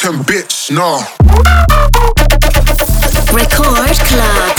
Club. No. Record Club.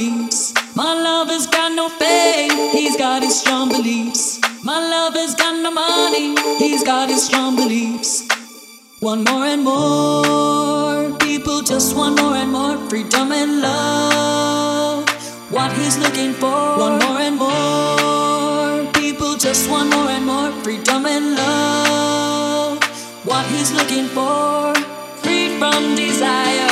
beliefs. My lover's got no faith, he's got his strong beliefs. My lover's got no money, he's got his strong beliefs. One more and more people just want more and more freedom and love. What he's looking for. One more and more people just want more and more freedom and love. What he's looking for. Free from desire.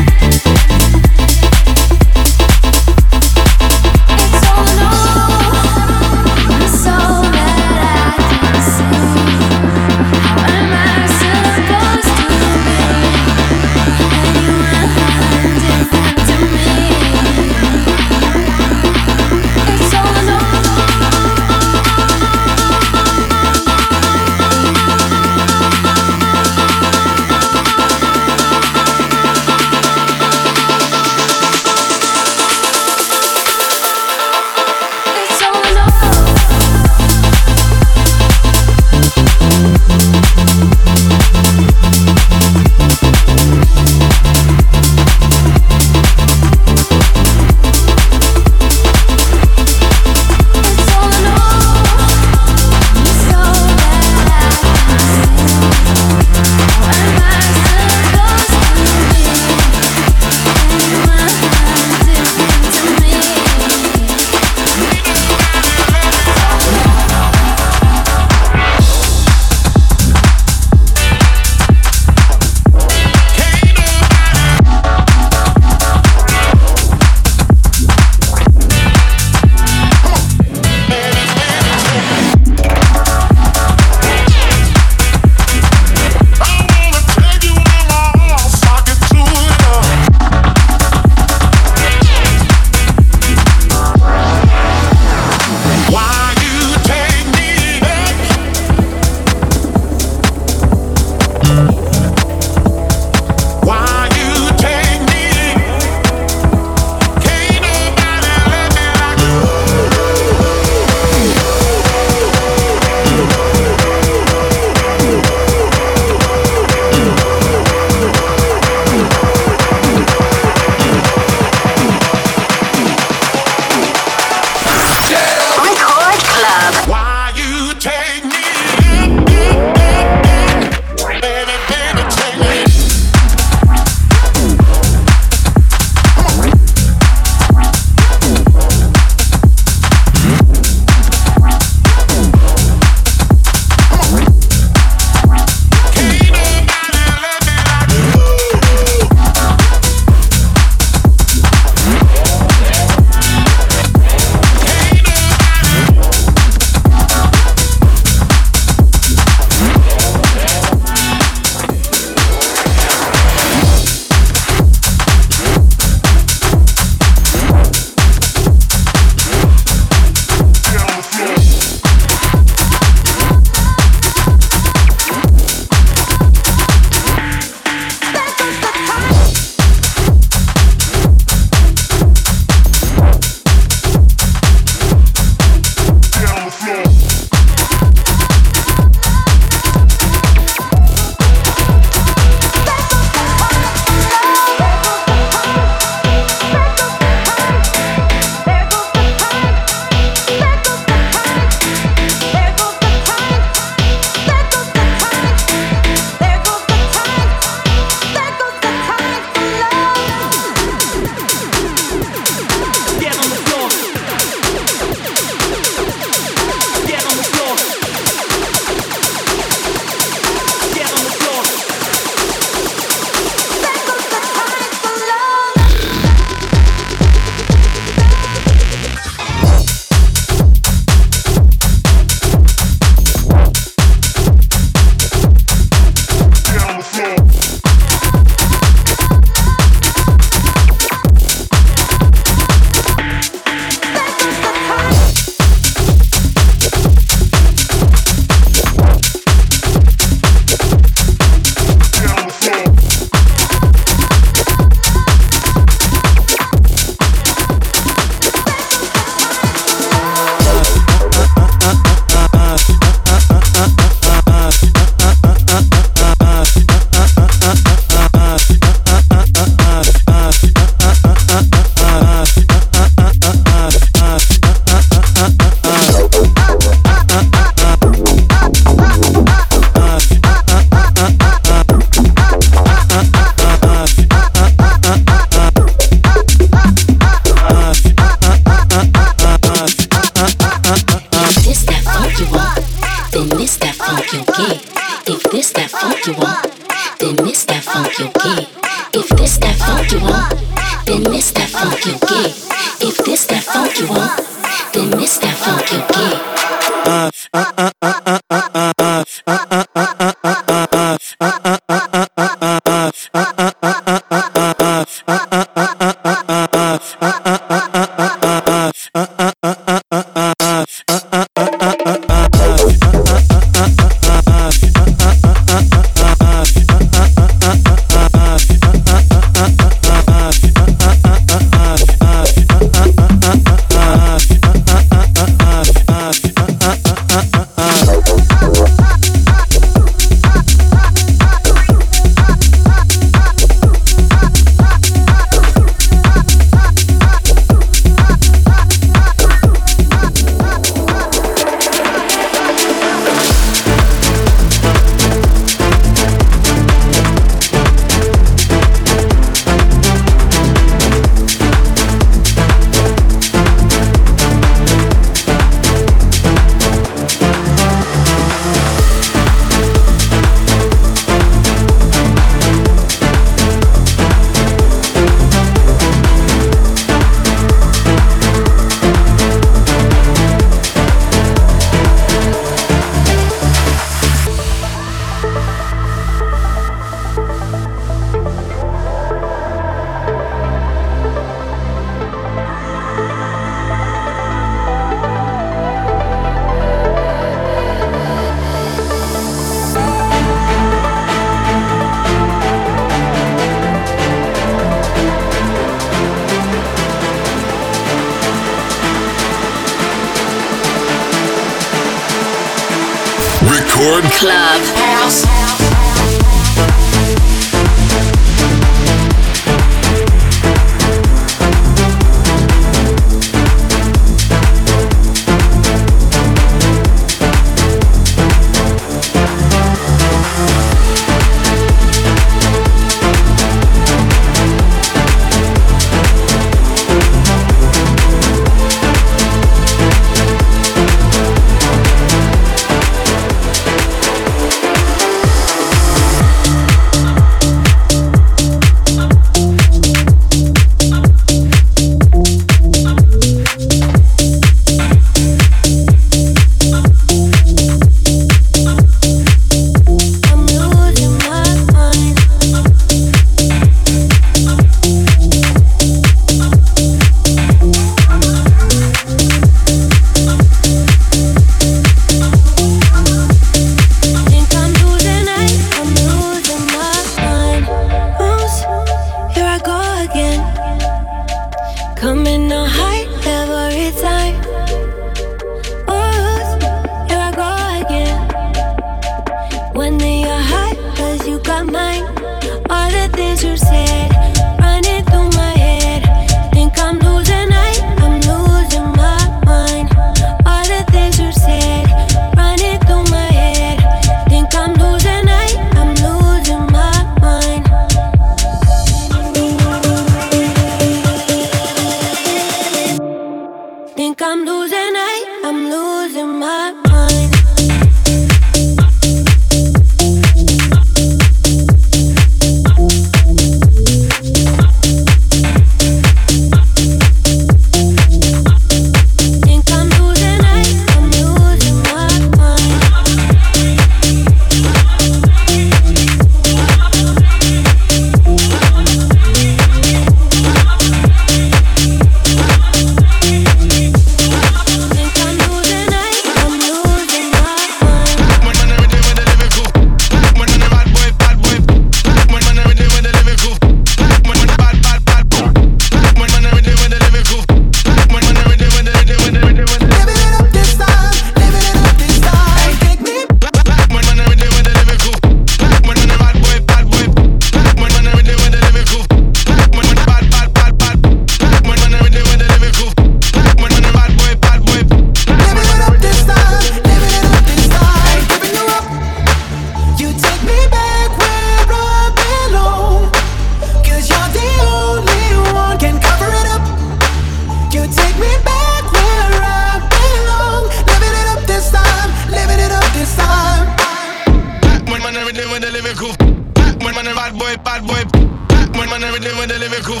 lyrical.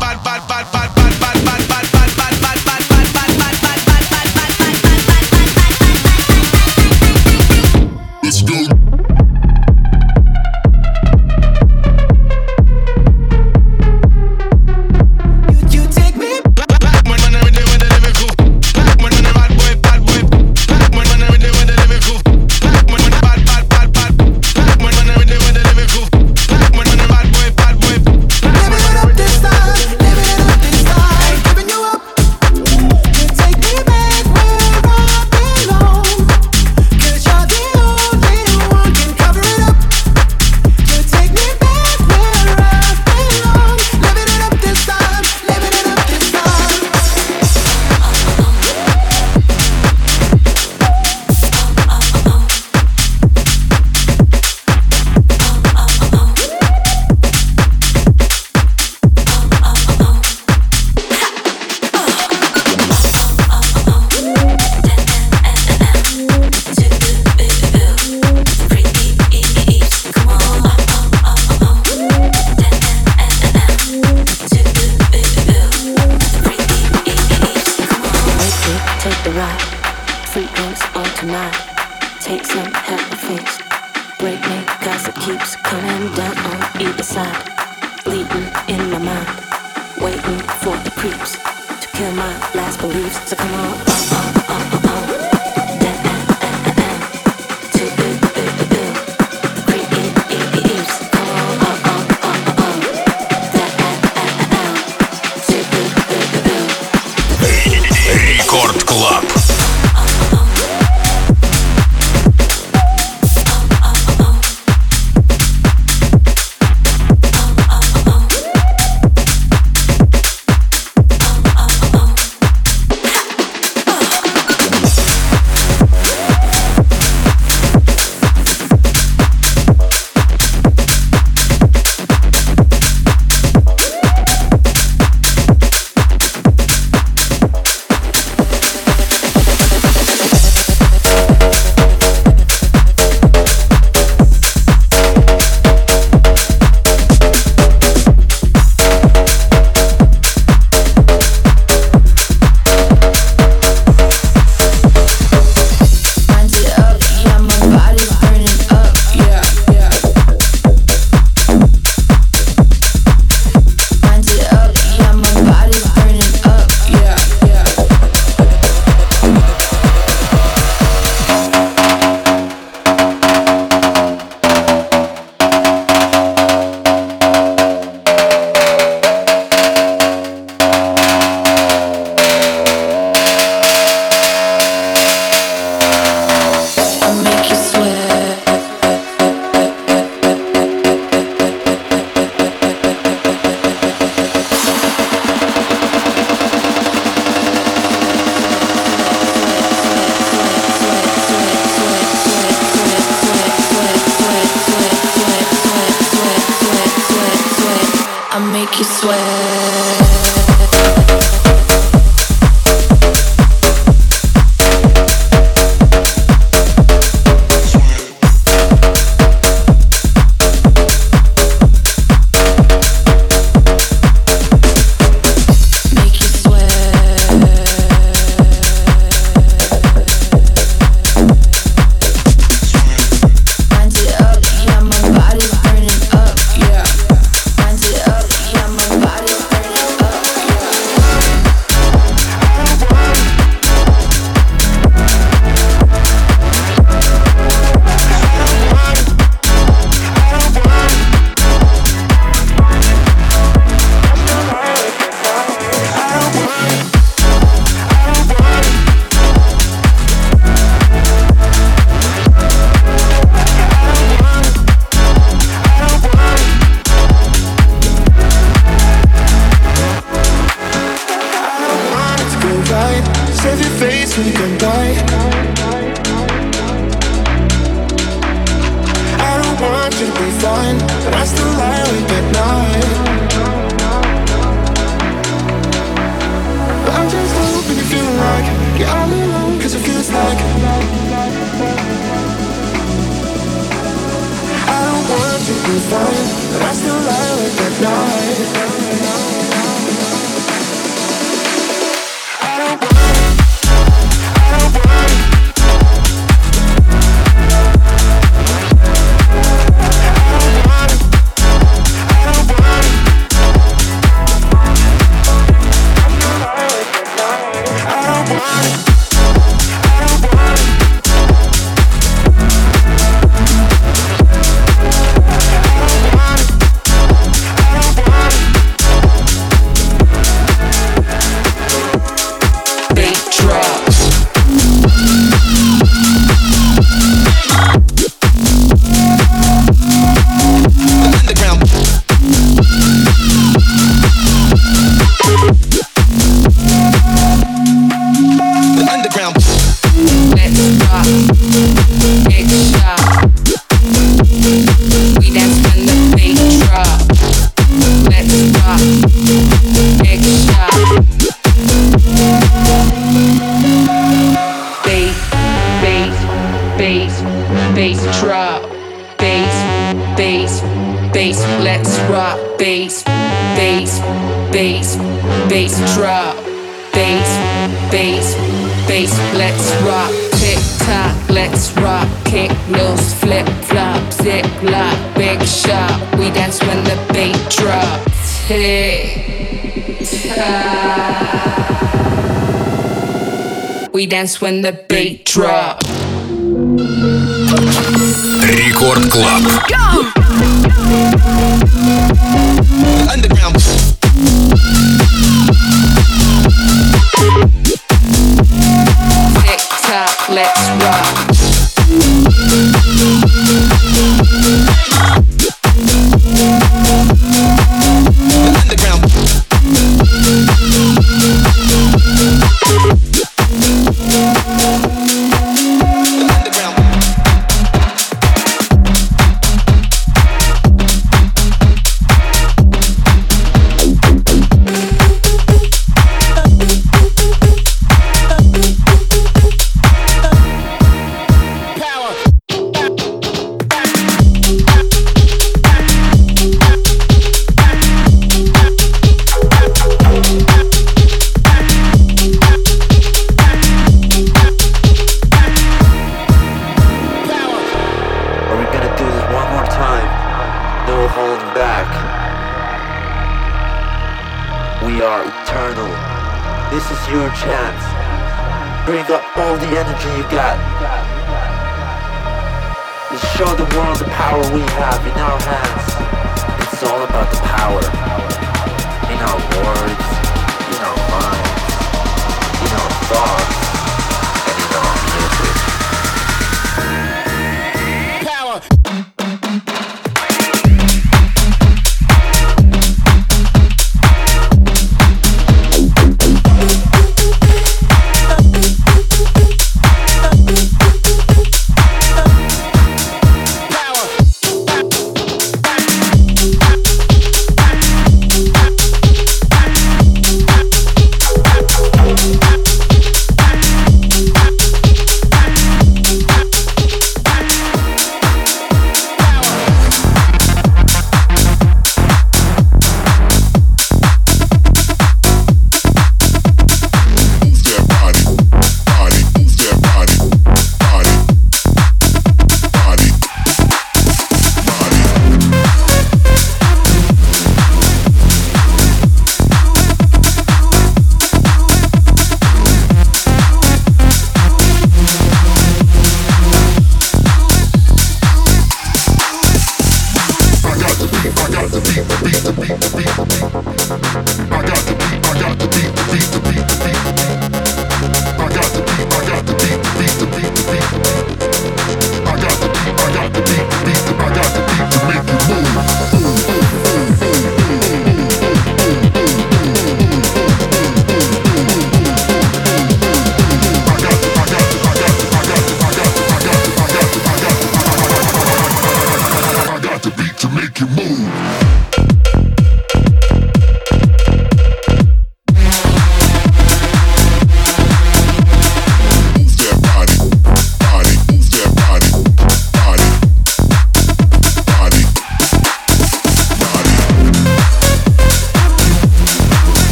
Bad, bad, bad, bad. dance when the beat drop. Рекорд Клаб. The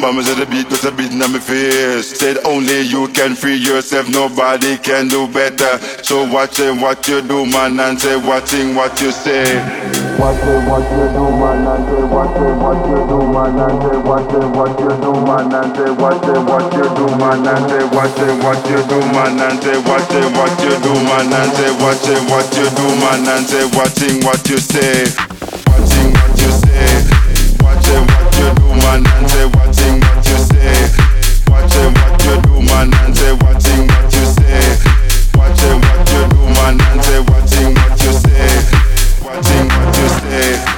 Bam we say the beat that's a beat in my face said only you can free yourself nobody can do better so watching what you do man and say watching what you say watching what you do man and say watching what you do man and say watching what you do man and say watching what you do man and say watching what you do man and say watching what you do man and say watching what you do man and say watching what you say watching what you say watching what you do man and say watching what you say. Watching what you do man and say watching what you say. Watching what you do man and say watching what you say. Watching what you say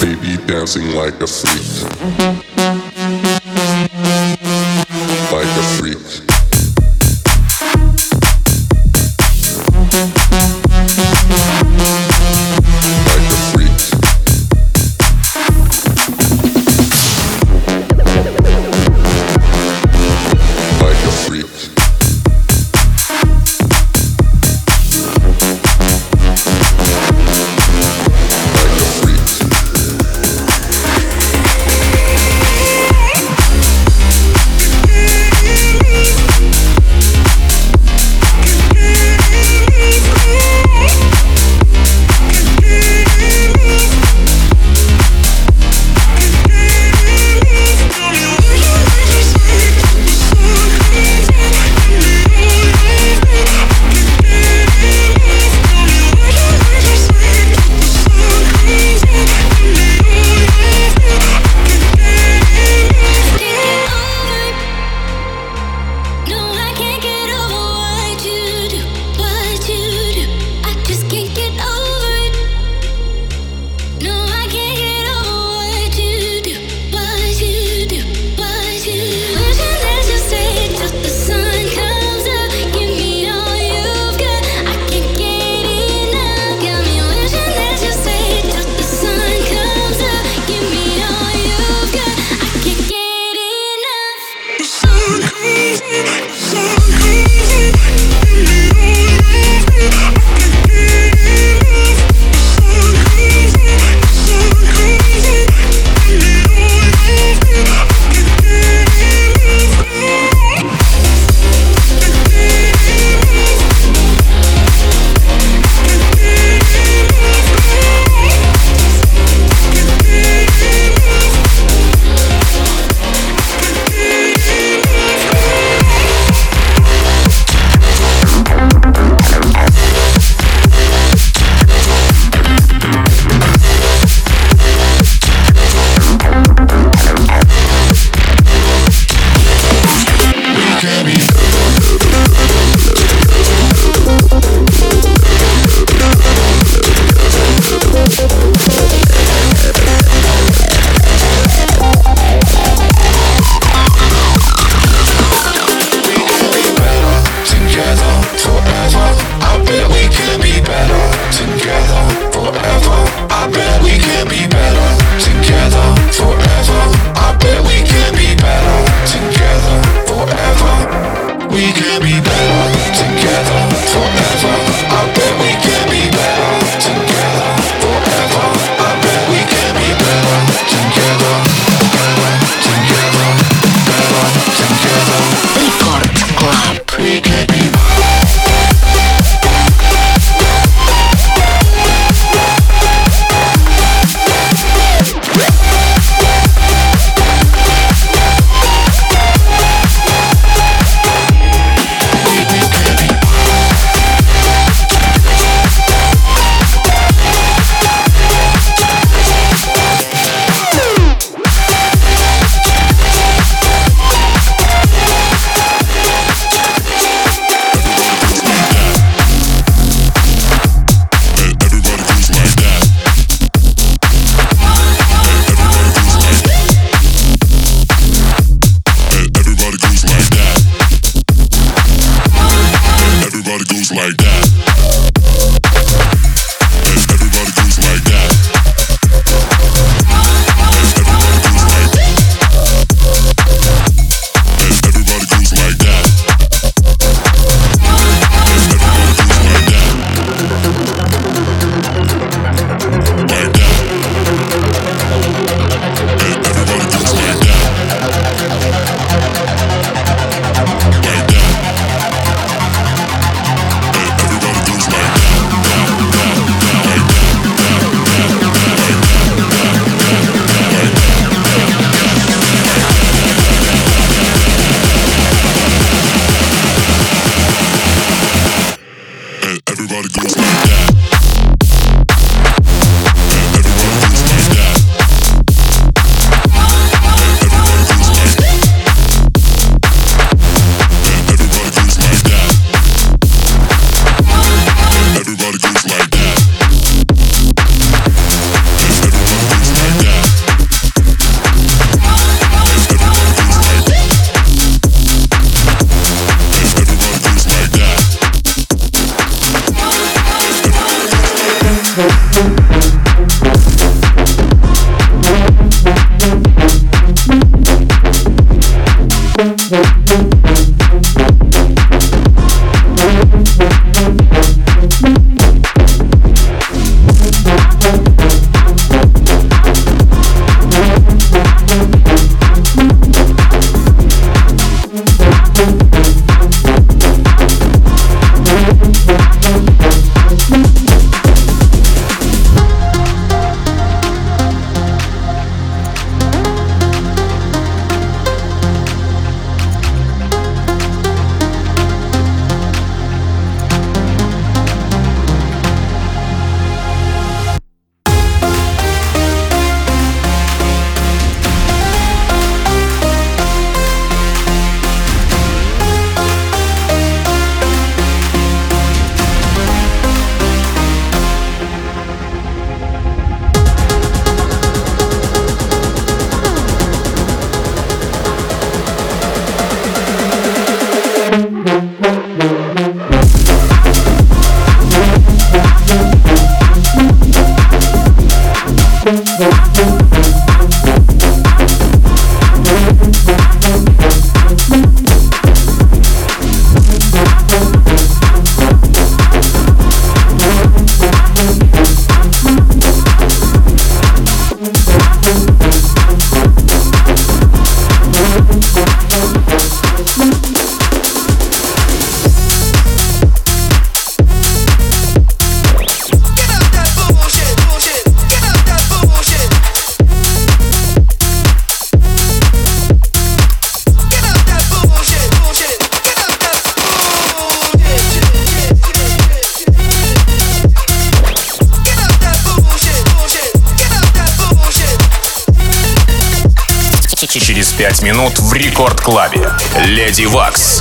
baby dancing like a freak. Mm-hmm. Дивакс.